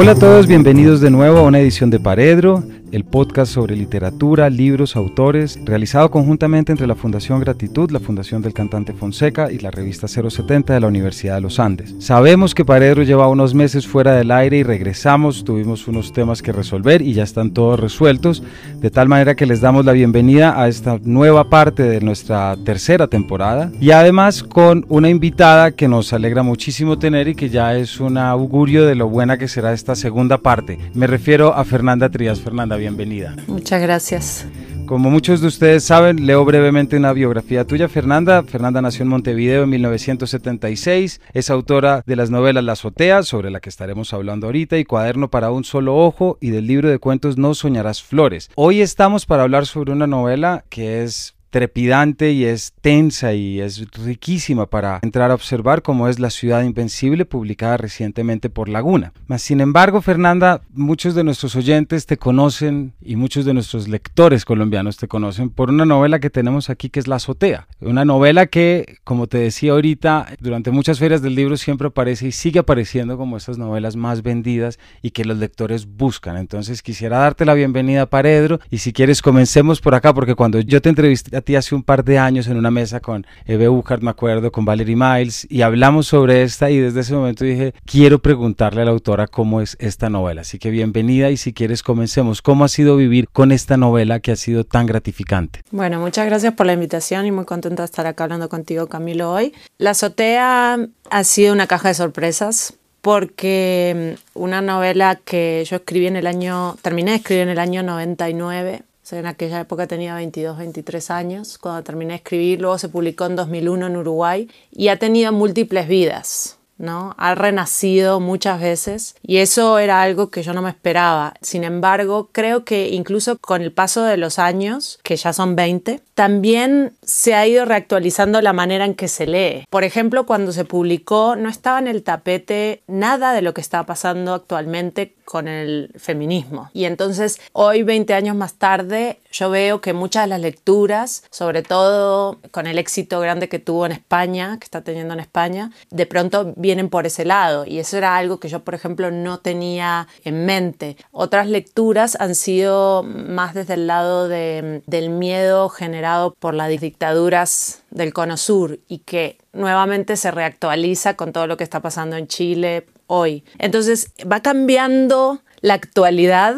Hola a todos, bienvenidos de nuevo a una edición de Paredro, el podcast sobre literatura, libros, autores, realizado conjuntamente entre la Fundación Gratitud, la Fundación del Cantante Fonseca y la revista 070 de la Universidad de los Andes. Sabemos que Paredro lleva unos meses fuera del aire y regresamos, tuvimos unos temas que resolver y ya están todos resueltos, de tal manera que les damos la bienvenida a esta nueva parte de nuestra tercera temporada y además con una invitada que nos alegra muchísimo tener y que ya es un augurio de lo buena que será esta segunda parte. Me refiero a Fernanda Trías. Fernanda, bienvenida. Muchas gracias. Como muchos de ustedes saben, leo brevemente una biografía tuya, Fernanda. Fernanda nació en Montevideo en 1976, es autora de las novelas La azotea, sobre la que estaremos hablando ahorita, y Cuaderno para un solo ojo, y del libro de cuentos No soñarás flores. Hoy estamos para hablar sobre una novela que es trepidante y es tensa y es riquísima para entrar a observar como es La ciudad invencible publicada recientemente por Laguna. Mas, sin embargo, Fernanda, muchos de nuestros oyentes te conocen y muchos de nuestros lectores colombianos te conocen por una novela que tenemos aquí que es La azotea. Una novela que, como te decía ahorita, durante muchas ferias del libro siempre aparece y sigue apareciendo como esas novelas más vendidas y que los lectores buscan. Entonces quisiera darte la bienvenida, Paredro, y si quieres comencemos por acá porque cuando yo te entrevisté a hace un par de años en una mesa con Eve Buchart, me acuerdo, con Valerie Miles, y hablamos sobre esta y desde ese momento dije, quiero preguntarle a la autora cómo es esta novela. Así que bienvenida y si quieres comencemos. ¿Cómo ha sido vivir con esta novela que ha sido tan gratificante? Bueno, muchas gracias por la invitación y muy contenta de estar acá hablando contigo, Camilo, hoy. La azotea ha sido una caja de sorpresas porque mm, una novela que yo escribí en el año, terminé de escribir en el año 99, en aquella época tenía 22, 23 años cuando terminé de escribir, luego se publicó en 2001 en Uruguay y ha tenido múltiples vidas. ¿No? Ha renacido muchas veces y eso era algo que yo no me esperaba. Sin embargo, creo que incluso con el paso de los años, que ya son 20, también se ha ido reactualizando la manera en que se lee. Por ejemplo, cuando se publicó no estaba en el tapete nada de lo que está pasando actualmente con el feminismo. Y entonces hoy, 20 años más tarde, yo veo que muchas de las lecturas, sobre todo con el éxito grande que tuvo en España, que está teniendo en España, de pronto vienen por ese lado. Y eso era algo que yo, por ejemplo, no tenía en mente. Otras lecturas han sido más desde el lado de, del miedo generado por las dictaduras del Cono Sur y que nuevamente se reactualiza con todo lo que está pasando en Chile, hoy. Entonces va cambiando la actualidad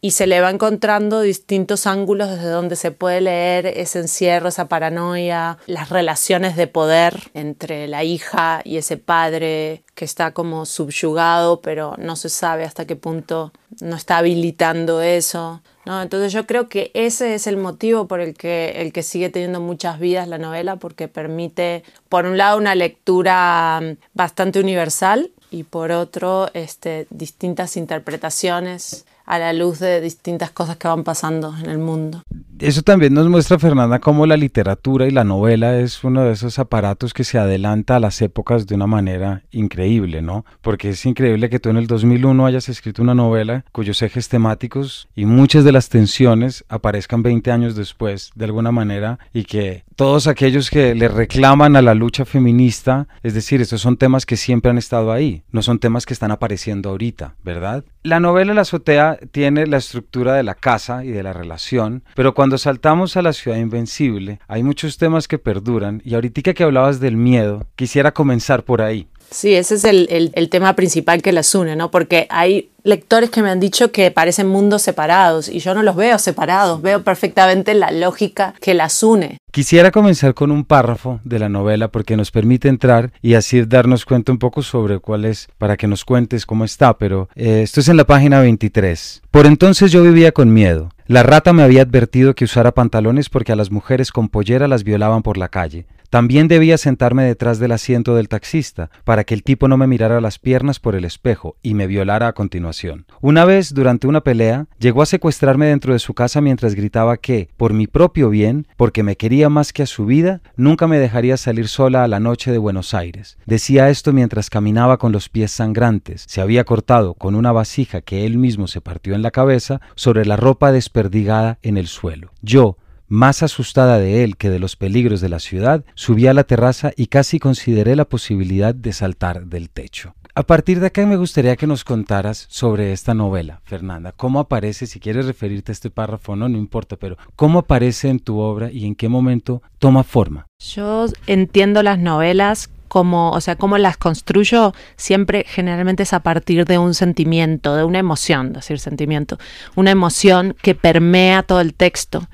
y se le va encontrando distintos ángulos desde donde se puede leer ese encierro, esa paranoia, las relaciones de poder entre la hija y ese padre que está como subyugado, pero no se sabe hasta qué punto no está habilitando eso. ¿no? Entonces yo creo que ese es el motivo por el que, el que sigue teniendo muchas vidas la novela, porque permite, por un lado, una lectura bastante universal y por otro este, distintas interpretaciones a la luz de distintas cosas que van pasando en el mundo. Eso también nos muestra, Fernanda, cómo la literatura y la novela es uno de esos aparatos que se adelanta a las épocas de una manera increíble, ¿no? Porque es increíble que tú en el 2001 hayas escrito una novela cuyos ejes temáticos y muchas de las tensiones aparezcan 20 años después, de alguna manera, y que todos aquellos que le reclaman a la lucha feminista, es decir, estos son temas que siempre han estado ahí, no son temas que están apareciendo ahorita, ¿verdad? La novela La azotea tiene la estructura de la casa y de la relación, pero cuando saltamos a la ciudad invencible hay muchos temas que perduran y ahorita que hablabas del miedo, quisiera comenzar por ahí. Sí, ese es el, el, tema principal que las une, ¿no? Porque hay lectores que me han dicho que parecen mundos separados y yo no los veo separados, veo perfectamente la lógica que las une. Quisiera comenzar con un párrafo de la novela porque nos permite entrar y así darnos cuenta un poco sobre cuál es, para que nos cuentes cómo está, pero eh, esto es en la página 23. Por entonces yo vivía con miedo. La rata me había advertido que usara pantalones porque a las mujeres con pollera las violaban por la calle. También debía sentarme detrás del asiento del taxista, para que el tipo no me mirara las piernas por el espejo y me violara a continuación. Una vez, durante una pelea, llegó a secuestrarme dentro de su casa mientras gritaba que, por mi propio bien, porque me quería más que a su vida, nunca me dejaría salir sola a la noche de Buenos Aires. Decía esto mientras caminaba con los pies sangrantes. Se había cortado con una vasija que él mismo se partió en la cabeza sobre la ropa desperdigada en el suelo. Yo, más asustada de él que de los peligros de la ciudad, subí a la terraza y casi consideré la posibilidad de saltar del techo. A partir de acá me gustaría que nos contaras sobre esta novela, Fernanda. ¿Cómo aparece, si quieres referirte a este párrafo no, no importa, pero cómo aparece en tu obra y en qué momento toma forma? Yo entiendo las novelas como, o sea, cómo las construyo, siempre generalmente es a partir de un sentimiento, de una emoción, decir sentimiento, una emoción que permea todo el texto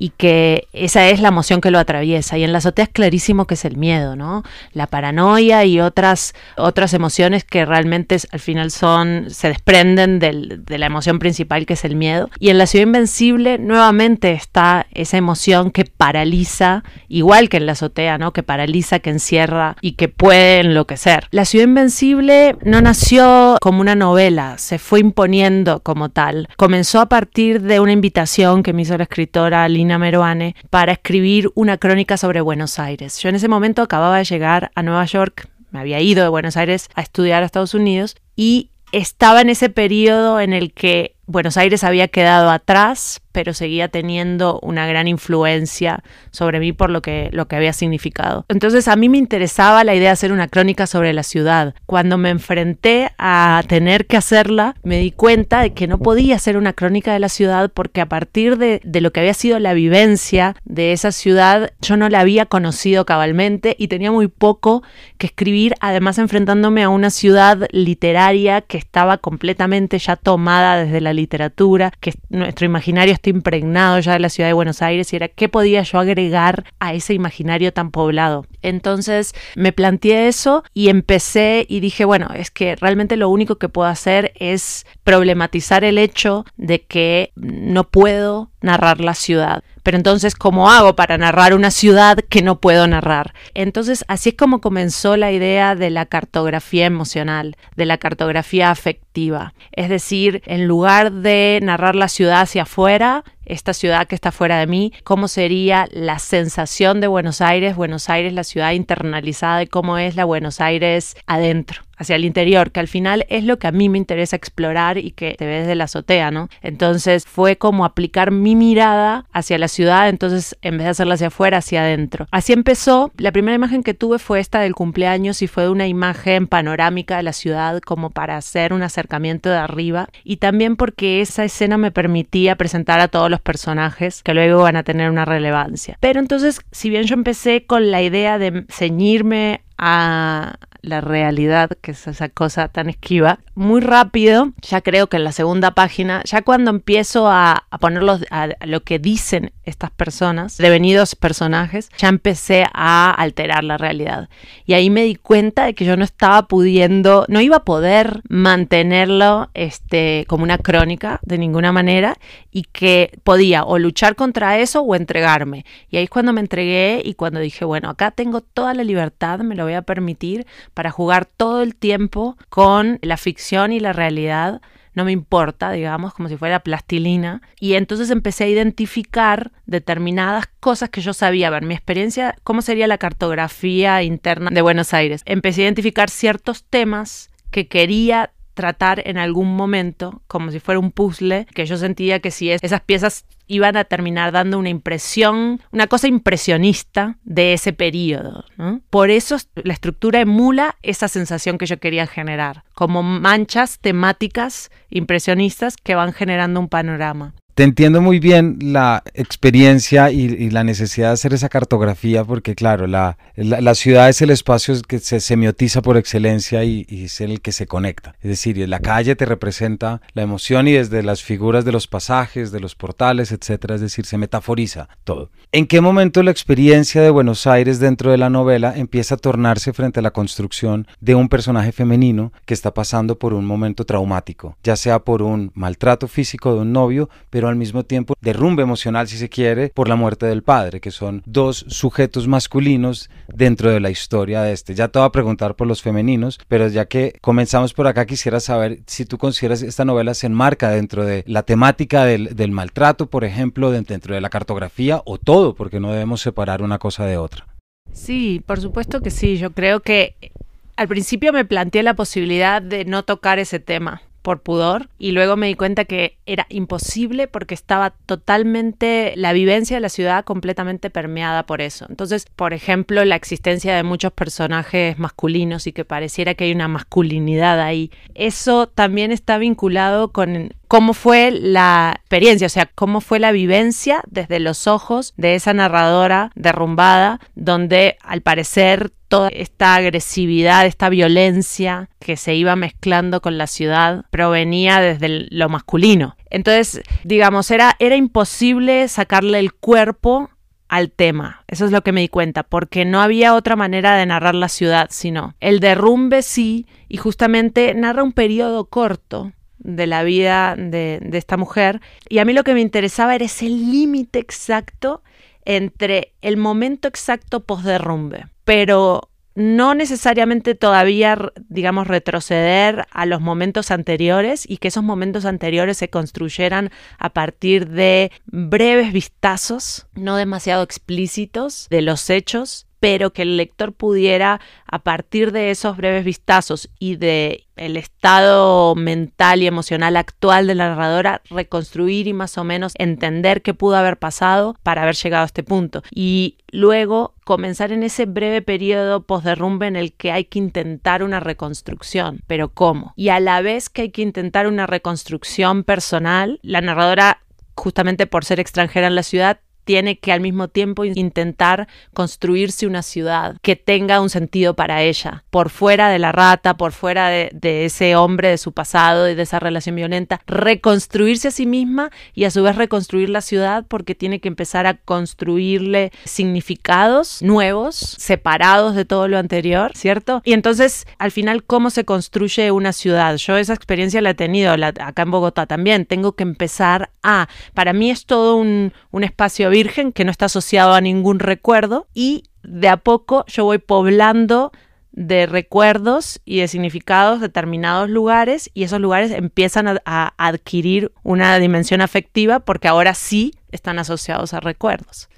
y que esa es la emoción que lo atraviesa. Y en la azotea es clarísimo que es el miedo, ¿no? La paranoia y otras, otras emociones que realmente al final son, se desprenden de la emoción principal que es el miedo. Y en la ciudad invencible nuevamente está esa emoción que paraliza, igual que en la azotea, ¿no? Que paraliza, que encierra y que puede enloquecer. La ciudad invencible no nació como una novela, se fue imponiendo como tal. Comenzó a partir de una invitación que me hizo la escritora Lina Meruane para escribir una crónica sobre Buenos Aires. Yo en ese momento acababa de llegar a Nueva York, me había ido de Buenos Aires a estudiar a Estados Unidos y estaba en ese periodo en el que Buenos Aires había quedado atrás, pero seguía teniendo una gran influencia sobre mí por lo que, lo que había significado. Entonces a mí me interesaba la idea de hacer una crónica sobre la ciudad. Cuando me enfrenté a tener que hacerla, me di cuenta de que no podía hacer una crónica de la ciudad porque a partir de, de lo que había sido la vivencia de esa ciudad, yo no la había conocido cabalmente y tenía muy poco que escribir, además enfrentándome a una ciudad literaria que estaba completamente ya tomada desde la literatura, que nuestro imaginario está impregnado ya de la ciudad de Buenos Aires y era qué podía yo agregar a ese imaginario tan poblado. Entonces me planteé eso y empecé y dije, bueno, es que realmente lo único que puedo hacer es problematizar el hecho de que no puedo narrar la ciudad. Pero entonces, ¿cómo hago para narrar una ciudad que no puedo narrar? Entonces, así es como comenzó la idea de la cartografía emocional, de la cartografía afectiva. Es decir, en lugar de narrar la ciudad hacia afuera, esta ciudad que está fuera de mí, cómo sería la sensación de Buenos Aires, Buenos Aires, la ciudad internalizada y cómo es la Buenos Aires adentro hacia el interior, que al final es lo que a mí me interesa explorar y que te ves de la azotea, ¿no? Entonces fue como aplicar mi mirada hacia la ciudad, entonces en vez de hacerla hacia afuera, hacia adentro. Así empezó, la primera imagen que tuve fue esta del cumpleaños y fue una imagen panorámica de la ciudad como para hacer un acercamiento de arriba y también porque esa escena me permitía presentar a todos los personajes que luego van a tener una relevancia. Pero entonces, si bien yo empecé con la idea de ceñirme a la realidad, que es esa cosa tan esquiva, muy rápido, ya creo que en la segunda página, ya cuando empiezo a, a ponerlos a, lo que dicen estas personas, devenidos personajes, ya empecé a alterar la realidad. Y ahí me di cuenta de que yo no estaba pudiendo, no iba a poder mantenerlo este, como una crónica de ninguna manera y que podía o luchar contra eso o entregarme. Y ahí es cuando me entregué y cuando dije, bueno, acá tengo toda la libertad, me lo a permitir para jugar todo el tiempo con la ficción y la realidad no me importa, digamos, como si fuera plastilina. Y entonces empecé a identificar determinadas cosas que yo sabía, a ver, mi experiencia, cómo sería la cartografía interna de Buenos Aires. Empecé a identificar ciertos temas que quería tratar en algún momento, como si fuera un puzzle, que yo sentía que si esas piezas iban a terminar dando una impresión, una cosa impresionista de ese periodo. Por eso la estructura emula esa sensación que yo quería generar, como manchas temáticas impresionistas que van generando un panorama. Te entiendo muy bien la experiencia y, la necesidad de hacer esa cartografía, porque claro, la, la, ciudad es el espacio que se semiotiza por excelencia y, es el que se conecta. Es decir, la calle te representa la emoción y desde las figuras de los pasajes, de los portales, etcétera, es decir, se metaforiza todo. ¿En qué momento la experiencia de Buenos Aires dentro de la novela empieza a tornarse frente a la construcción de un personaje femenino que está pasando por un momento traumático, ya sea por un maltrato físico de un novio, pero al mismo tiempo derrumbe emocional, si se quiere, por la muerte del padre, que son dos sujetos masculinos dentro de la historia de este. Ya te voy a preguntar por los femeninos, pero ya que comenzamos por acá, quisiera saber si tú consideras esta novela se enmarca dentro de la temática del, del maltrato, por ejemplo, dentro de la cartografía o todo, porque no debemos separar una cosa de otra. Sí, por supuesto que sí. Yo creo que al principio me planteé la posibilidad de no tocar ese tema por pudor y luego me di cuenta que era imposible porque estaba totalmente la vivencia de la ciudad completamente permeada por eso. Entonces, por ejemplo, la existencia de muchos personajes masculinos y que pareciera que hay una masculinidad ahí, eso también está vinculado con cómo fue la experiencia, o sea, cómo fue la vivencia desde los ojos de esa narradora derrumbada, donde al parecer toda esta agresividad, esta violencia que se iba mezclando con la ciudad provenía desde lo masculino. Entonces, digamos, era, era imposible sacarle el cuerpo al tema. Eso es lo que me di cuenta, porque no había otra manera de narrar la ciudad, sino el derrumbe sí, y justamente narra un periodo corto de la vida de, esta mujer. Y a mí lo que me interesaba era ese límite exacto entre el momento exacto post-derrumbe. Pero no necesariamente todavía, digamos, retroceder a los momentos anteriores y que esos momentos anteriores se construyeran a partir de breves vistazos, no demasiado explícitos, de los hechos, pero que el lector pudiera, a partir de esos breves vistazos y de el estado mental y emocional actual de la narradora, reconstruir y más o menos entender qué pudo haber pasado para haber llegado a este punto. Y luego comenzar en ese breve periodo post-derrumbe en el que hay que intentar una reconstrucción, pero ¿cómo? Y a la vez que hay que intentar una reconstrucción personal, la narradora justamente por ser extranjera en la ciudad, tiene que al mismo tiempo intentar construirse una ciudad que tenga un sentido para ella, por fuera de la rata, por fuera de, ese hombre de su pasado y de esa relación violenta, reconstruirse a sí misma y a su vez reconstruir la ciudad porque tiene que empezar a construirle significados nuevos, separados de todo lo anterior, ¿cierto? Y entonces, al final, ¿cómo se construye una ciudad? Yo esa experiencia la he tenido acá en Bogotá también. Tengo que empezar a, para mí es todo un, un espacio virgen que no está asociado a ningún recuerdo y de a poco yo voy poblando de recuerdos y de significados determinados lugares y esos lugares empiezan a, adquirir una dimensión afectiva porque ahora sí están asociados a recuerdos.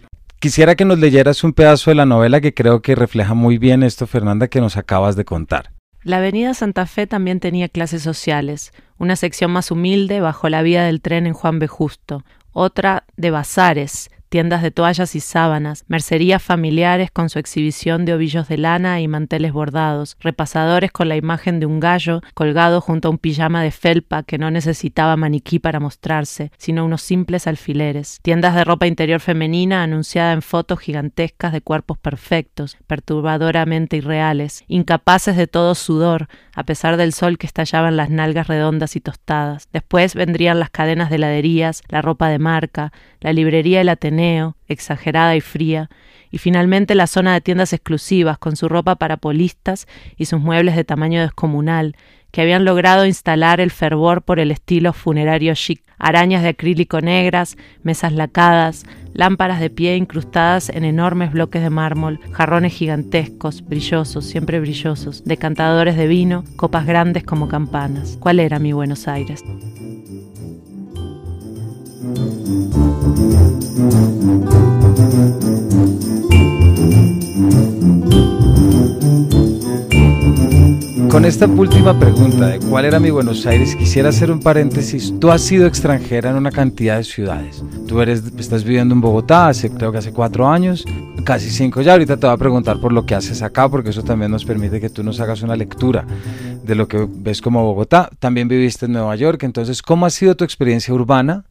Quisiera que nos leyeras un pedazo de la novela que creo que refleja muy bien esto, Fernanda, que nos acabas de contar. La avenida Santa Fe también tenía clases sociales, una sección más humilde bajo la vía del tren en Juan B. Justo, otra de bazares, tiendas de toallas y sábanas, mercerías familiares con su exhibición de ovillos de lana y manteles bordados, repasadores con la imagen de un gallo colgado junto a un pijama de felpa que no necesitaba maniquí para mostrarse, sino unos simples alfileres, tiendas de ropa interior femenina anunciada en fotos gigantescas de cuerpos perfectos, perturbadoramente irreales, incapaces de todo sudor, a pesar del sol que estallaba en las nalgas redondas y tostadas. Después vendrían las cadenas de heladerías, la ropa de marca, la librería del Ateneo, exagerada y fría, y finalmente la zona de tiendas exclusivas con su ropa para polistas y sus muebles de tamaño descomunal, que habían logrado instalar el fervor por el estilo funerario chic, arañas de acrílico negras, mesas lacadas, lámparas de pie incrustadas en enormes bloques de mármol, jarrones gigantescos, brillosos, siempre brillosos, decantadores de vino, copas grandes como campanas. ¿Cuál era mi Buenos Aires? Con esta última pregunta de cuál era mi Buenos Aires, quisiera hacer un paréntesis. Tú has sido extranjera en una cantidad de ciudades. Tú eres, estás viviendo en Bogotá, hace, creo que hace cuatro años, casi cinco ya. Ahorita te voy a preguntar por lo que haces acá, porque eso también nos permite que tú nos hagas una lectura de lo que ves como Bogotá. También viviste en Nueva York, entonces, ¿cómo ha sido tu experiencia urbana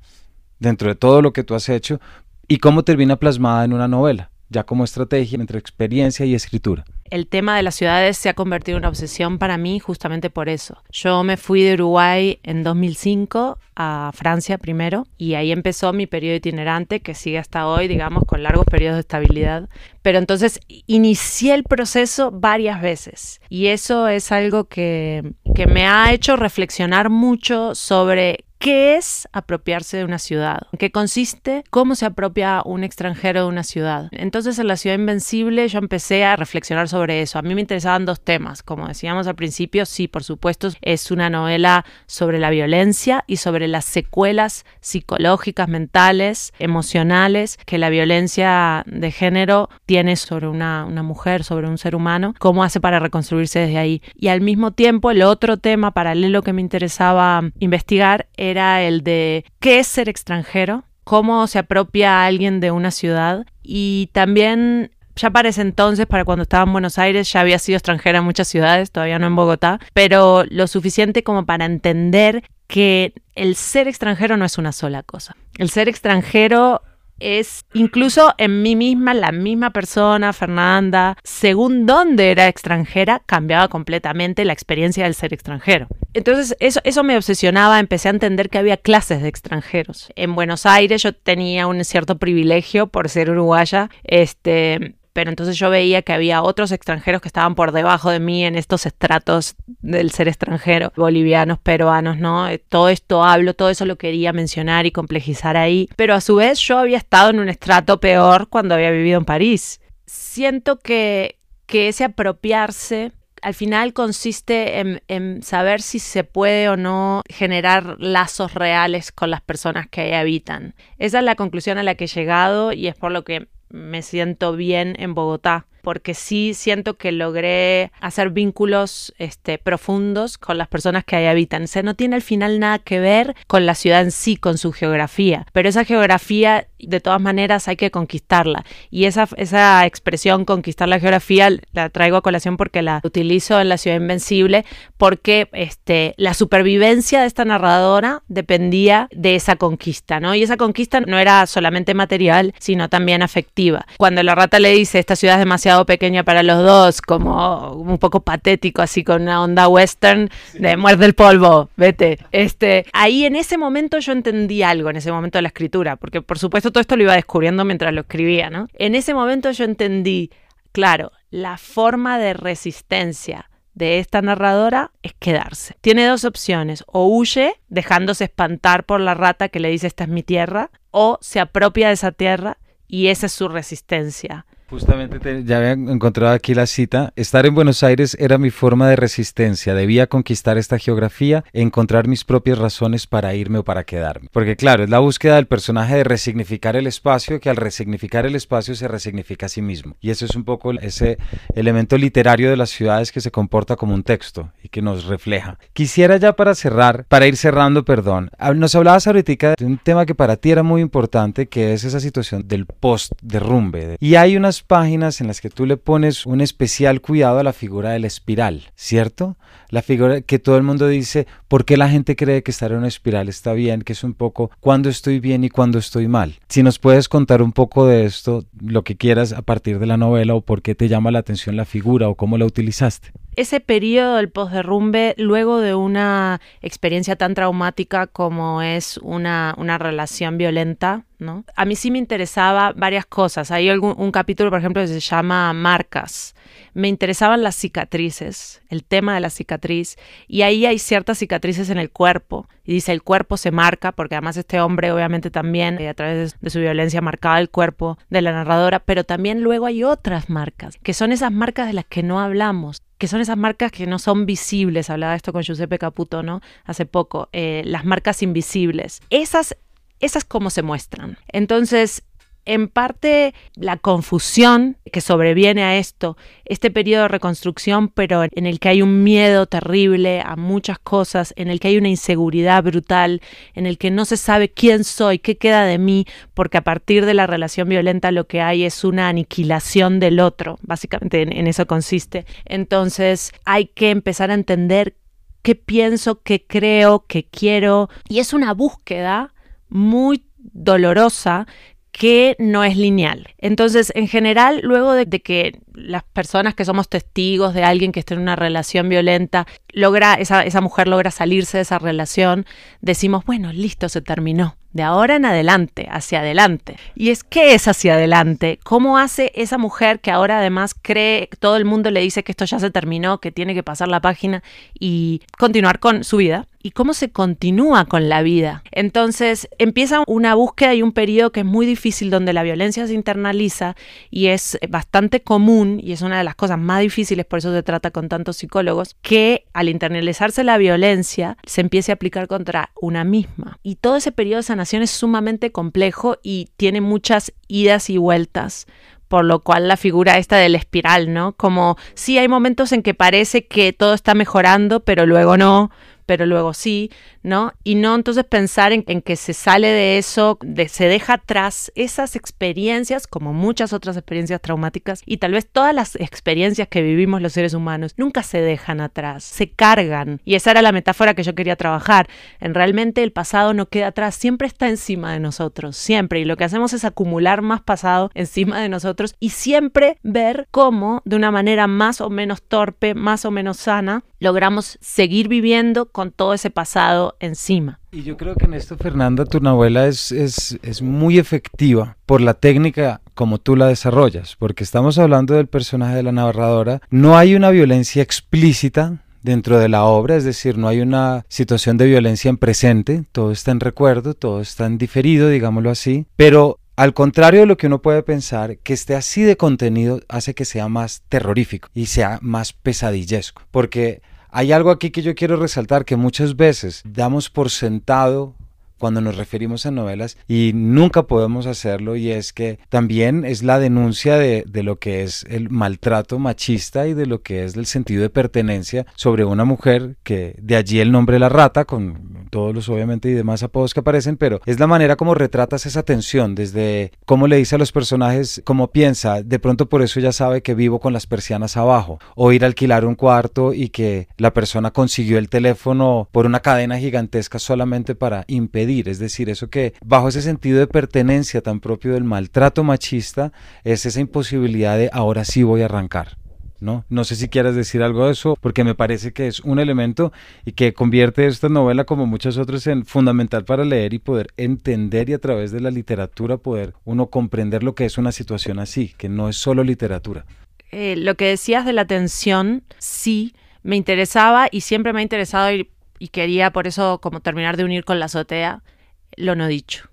dentro de todo lo que tú has hecho y cómo termina plasmada en una novela, ya como estrategia entre experiencia y escritura? el tema de las ciudades se ha convertido en una obsesión para mí justamente por eso. Yo me fui de Uruguay en 2005 a Francia primero y ahí empezó mi periodo itinerante que sigue hasta hoy, digamos, con largos periodos de estabilidad. Pero entonces inicié el proceso varias veces y eso es algo que, que me ha hecho reflexionar mucho sobre ¿Qué es apropiarse de una ciudad? ¿En qué consiste? ¿Cómo se apropia un extranjero de una ciudad? Entonces en La Ciudad Invencible yo empecé a reflexionar sobre eso. A mí me interesaban dos temas. Como decíamos al principio, sí, por supuesto, es una novela sobre la violencia y sobre las secuelas psicológicas, mentales, emocionales que la violencia de género tiene sobre una, una mujer, sobre un ser humano, cómo hace para reconstruirse desde ahí. Y al mismo tiempo, el otro tema paralelo que me interesaba investigar era el de qué es ser extranjero, cómo se apropia a alguien de una ciudad y también ya para ese entonces, para cuando estaba en Buenos Aires, ya había sido extranjera en muchas ciudades, todavía no en Bogotá, pero lo suficiente como para entender que el ser extranjero no es una sola cosa. El ser extranjero es incluso en mí misma, la misma persona, Fernanda, según dónde era extranjera, cambiaba completamente la experiencia del ser extranjero. Entonces eso, eso me obsesionaba, empecé a entender que había clases de extranjeros. En Buenos Aires yo tenía un cierto privilegio por ser uruguaya, este, pero entonces yo veía que había otros extranjeros que estaban por debajo de mí en estos estratos del ser extranjero, bolivianos, peruanos, ¿no? Eh, todo esto hablo, todo eso lo quería mencionar y complejizar ahí, pero a su vez yo había estado en un estrato peor cuando había vivido en París. Siento que, que ese apropiarse al final consiste en, en, saber si se puede o no generar lazos reales con las personas que ahí habitan. Esa es la conclusión a la que he llegado y es por lo que me siento bien en Bogotá porque sí siento que logré hacer vínculos este, profundos con las personas que ahí habitan. O sea, no tiene al final nada que ver con la ciudad en sí, con su geografía, pero esa geografía de todas maneras hay que conquistarla. Y esa, esa expresión conquistar la geografía la traigo a colación porque la utilizo en La ciudad invencible, porque este, la supervivencia de esta narradora dependía de esa conquista, ¿no? Y esa conquista no era solamente material, sino también afectiva. Cuando la rata le dice, esta ciudad es demasiado pequeña para los dos, como un poco patético, así con una onda western de muerde el polvo, vete. Este, ahí en ese momento yo entendí algo, en ese momento de la escritura, porque por supuesto todo esto lo iba descubriendo mientras lo escribía, ¿no? En ese momento yo entendí, claro, la forma de resistencia de esta narradora es quedarse. Tiene dos opciones, o huye dejándose espantar por la rata que le dice esta es mi tierra, o se apropia de esa tierra y esa es su resistencia. Justamente ya había encontrado aquí la cita. Estar en Buenos Aires era mi forma de resistencia. Debía conquistar esta geografía, encontrar mis propias razones para irme o para quedarme. Porque claro, es la búsqueda del personaje de resignificar el espacio, que al resignificar el espacio se resignifica a sí mismo. Y eso es un poco ese elemento literario de las ciudades que se comporta como un texto y que nos refleja. Quisiera ya para cerrar, para ir cerrando, perdón, nos hablabas ahorita de un tema que para ti era muy importante, que es esa situación del post-derrumbe. Y hay unas páginas en las que tú le pones un especial cuidado a la figura de la espiral, ¿cierto? La figura que todo el mundo dice, ¿por qué la gente cree que estar en una espiral está bien? Que es un poco cuando estoy bien y cuando estoy mal. Si nos puedes contar un poco de esto, lo que quieras a partir de la novela o por qué te llama la atención la figura o cómo la utilizaste ese periodo del posderrumbe, luego de una experiencia tan traumática como es una, una relación violenta, ¿no? A mí sí me interesaba varias cosas. Hay algún, un capítulo, por ejemplo, que se llama Marcas. Me interesaban las cicatrices, el tema de la cicatriz, y ahí hay ciertas cicatrices en el cuerpo. Y dice, el cuerpo se marca, porque además este hombre obviamente también, eh, a través de su violencia, marcaba el cuerpo de la narradora, pero también luego hay otras marcas, que son esas marcas de las que no hablamos que son esas marcas que no son visibles, hablaba esto con Giuseppe Caputo, ¿no? Hace poco, eh, las marcas invisibles. Esas, esas cómo se muestran. Entonces, en parte la confusión que sobreviene a esto, este periodo de reconstrucción, pero en el que hay un miedo terrible a muchas cosas, en el que hay una inseguridad brutal, en el que no se sabe quién soy, qué queda de mí, porque a partir de la relación violenta lo que hay es una aniquilación del otro, básicamente en, eso consiste. Entonces hay que empezar a entender qué pienso, qué creo, qué quiero, y es una búsqueda muy dolorosa que no es lineal. Entonces, en general, luego de, que las personas que somos testigos de alguien que está en una relación violenta, logra, esa, esa mujer logra salirse de esa relación, decimos, bueno, listo, se terminó. De ahora en adelante, hacia adelante. Y es, ¿qué es hacia adelante? ¿Cómo hace esa mujer que ahora además cree, todo el mundo le dice que esto ya se terminó, que tiene que pasar la página y continuar con su vida? Y cómo se continúa con la vida. Entonces empieza una búsqueda y un periodo que es muy difícil donde la violencia se internaliza y es bastante común y es una de las cosas más difíciles, por eso se trata con tantos psicólogos, que al internalizarse la violencia se empiece a aplicar contra una misma. Y todo ese periodo de sanación es sumamente complejo y tiene muchas idas y vueltas por lo cual la figura esta del espiral, ¿no? Como sí hay momentos en que parece que todo está mejorando, pero luego no, pero luego sí, ¿no? Y no entonces pensar en, que se sale de eso, de, se deja atrás esas experiencias, como muchas otras experiencias traumáticas, y tal vez todas las experiencias que vivimos los seres humanos, nunca se dejan atrás, se cargan. Y esa era la metáfora que yo quería trabajar. En realmente el pasado no queda atrás, siempre está encima de nosotros, siempre. Y lo que hacemos es acumular más pasado encima de nosotros y siempre ver cómo, de una manera más o menos torpe, más o menos sana, logramos seguir viviendo con todo ese pasado encima. Y yo creo que en esto, Fernanda, tu novela es, es, es, muy efectiva por la técnica como tú la desarrollas, porque estamos hablando del personaje de la narradora. No hay una violencia explícita dentro de la obra, es decir, no hay una situación de violencia en presente, todo está en recuerdo, todo está en diferido, digámoslo así, pero al contrario de lo que uno puede pensar, que esté así de contenido hace que sea más terrorífico y sea más pesadillesco, porque hay algo aquí que yo quiero resaltar, que muchas veces damos por sentado cuando nos referimos a novelas y nunca podemos hacerlo y es que también es la denuncia de, de, lo que es el maltrato machista y de lo que es el sentido de pertenencia sobre una mujer que de allí el nombre La Rata con todos los obviamente y demás apodos que aparecen pero es la manera como retratas esa tensión desde cómo le dice a los personajes cómo piensa de pronto por eso ya sabe que vivo con las persianas abajo o ir a alquilar un cuarto y que la persona consiguió el teléfono por una cadena gigantesca solamente para impedir es decir, eso que bajo ese sentido de pertenencia tan propio del maltrato machista es esa imposibilidad de ahora sí voy a arrancar. ¿No? no sé si quieras decir algo de eso, porque me parece que es un elemento y que convierte esta novela, como muchas otras, en fundamental para leer y poder entender y a través de la literatura poder uno comprender lo que es una situación así, que no es solo literatura. Eh, lo que decías de la tensión, sí, me interesaba y siempre me ha interesado ir y quería por eso como terminar de unir con la azotea lo no dicho.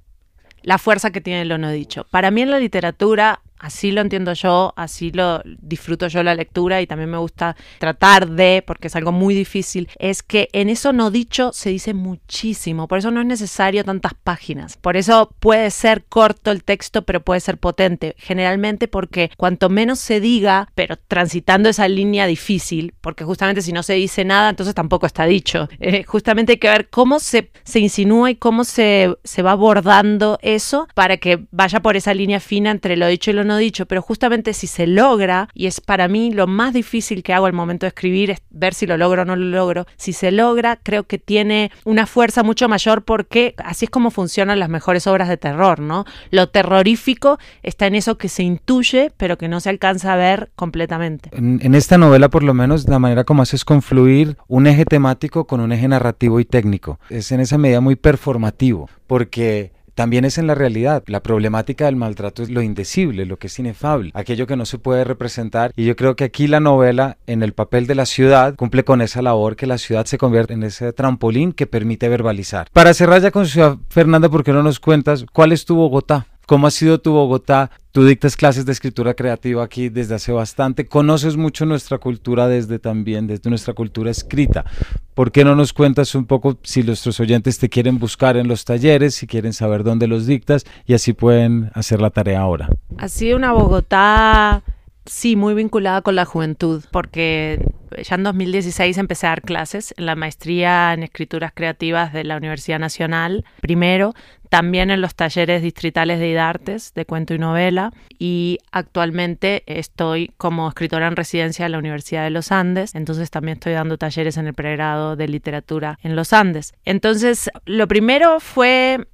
La fuerza que tiene lo no dicho. Para mí en la literatura Así lo entiendo yo, así lo disfruto yo la lectura y también me gusta tratar de, porque es algo muy difícil, es que en eso no dicho se dice muchísimo, por eso no es necesario tantas páginas, por eso puede ser corto el texto, pero puede ser potente, generalmente porque cuanto menos se diga, pero transitando esa línea difícil, porque justamente si no se dice nada, entonces tampoco está dicho, eh, justamente hay que ver cómo se, se insinúa y cómo se, se va abordando eso para que vaya por esa línea fina entre lo dicho y lo no dicho, pero justamente si se logra, y es para mí lo más difícil que hago al momento de escribir, es ver si lo logro o no lo logro, si se logra, creo que tiene una fuerza mucho mayor porque así es como funcionan las mejores obras de terror, ¿no? Lo terrorífico está en eso que se intuye, pero que no se alcanza a ver completamente. En, esta novela, por lo menos, la manera como haces confluir un eje temático con un eje narrativo y técnico. Es en esa medida muy performativo, porque también es en la realidad. La problemática del maltrato es lo indecible, lo que es inefable, aquello que no se puede representar. Y yo creo que aquí la novela, en el papel de la ciudad, cumple con esa labor que la ciudad se convierte en ese trampolín que permite verbalizar. Para cerrar ya con Ciudad Fernanda, ¿por qué no nos cuentas cuál es tu Bogotá? ¿Cómo ha sido tu Bogotá? Tú dictas clases de escritura creativa aquí desde hace bastante. Conoces mucho nuestra cultura desde también, desde nuestra cultura escrita. ¿Por qué no nos cuentas un poco si nuestros oyentes te quieren buscar en los talleres, si quieren saber dónde los dictas y así pueden hacer la tarea ahora? Ha sido una Bogotá, sí, muy vinculada con la juventud, porque ya en 2016 empecé a dar clases en la maestría en escrituras creativas de la Universidad Nacional, primero, también en los talleres distritales de IDARTES de cuento y novela y actualmente estoy como escritora en residencia en la Universidad de los Andes, entonces también estoy dando talleres en el pregrado de literatura en los Andes. Entonces, lo primero fue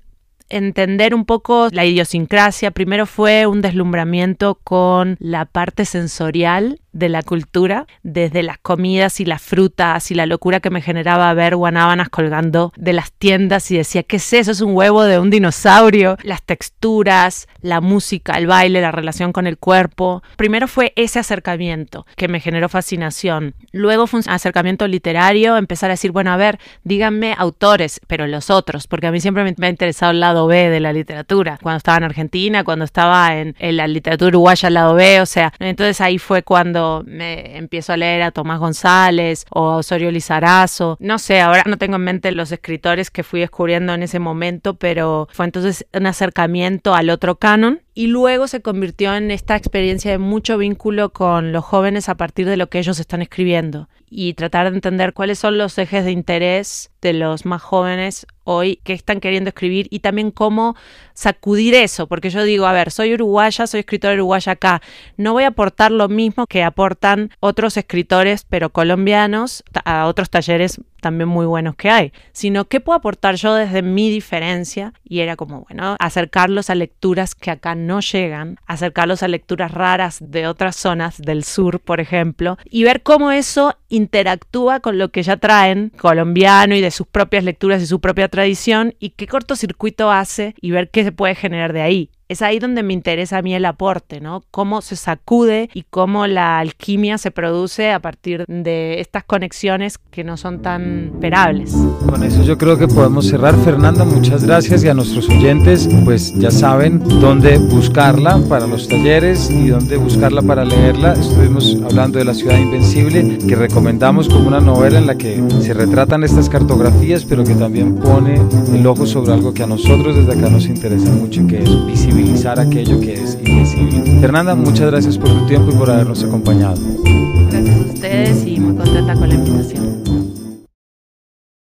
entender un poco la idiosincrasia. Primero fue un deslumbramiento con la parte sensorial de la cultura, desde las comidas y las frutas y la locura que me generaba ver guanábanas colgando de las tiendas y decía, ¿qué es eso? Es un huevo de un dinosaurio. Las texturas, la música, el baile, la relación con el cuerpo. Primero fue ese acercamiento que me generó fascinación. Luego fue un acercamiento literario, empezar a decir, bueno, a ver, díganme autores, pero los otros, porque a mí siempre me ha interesado el lado B de la literatura. Cuando estaba en Argentina, cuando estaba en, en la literatura uruguaya, el lado B, o sea, entonces ahí fue cuando me empiezo a leer a Tomás González o a Osorio Lizarazo. No sé, ahora no tengo en mente los escritores que fui descubriendo en ese momento, pero fue entonces un acercamiento al otro canon y luego se convirtió en esta experiencia de mucho vínculo con los jóvenes a partir de lo que ellos están escribiendo y tratar de entender cuáles son los ejes de interés de los más jóvenes hoy que están queriendo escribir y también cómo sacudir eso, porque yo digo, a ver, soy uruguaya, soy escritora uruguaya acá, no voy a aportar lo mismo que aportan otros escritores, pero colombianos, a otros talleres también muy buenos que hay, sino qué puedo aportar yo desde mi diferencia y era como, bueno, acercarlos a lecturas que acá no llegan, acercarlos a lecturas raras de otras zonas del sur, por ejemplo, y ver cómo eso interactúa con lo que ya traen colombiano y de sus propias lecturas y su propia tradición y qué cortocircuito hace y ver qué se puede generar de ahí es ahí donde me interesa a mí el aporte, ¿no? Cómo se sacude y cómo la alquimia se produce a partir de estas conexiones que no son tan esperables. Con eso yo creo que podemos cerrar. Fernanda, muchas gracias y a nuestros oyentes, pues ya saben dónde buscarla para los talleres y dónde buscarla para leerla. Estuvimos hablando de La ciudad invencible, que recomendamos como una novela en la que se retratan estas cartografías, pero que también pone el ojo sobre algo que a nosotros desde acá nos interesa mucho, que es visible aquello que es invisible. Fernanda, muchas gracias por tu tiempo y por habernos acompañado. Gracias a ustedes y muy contenta con la invitación.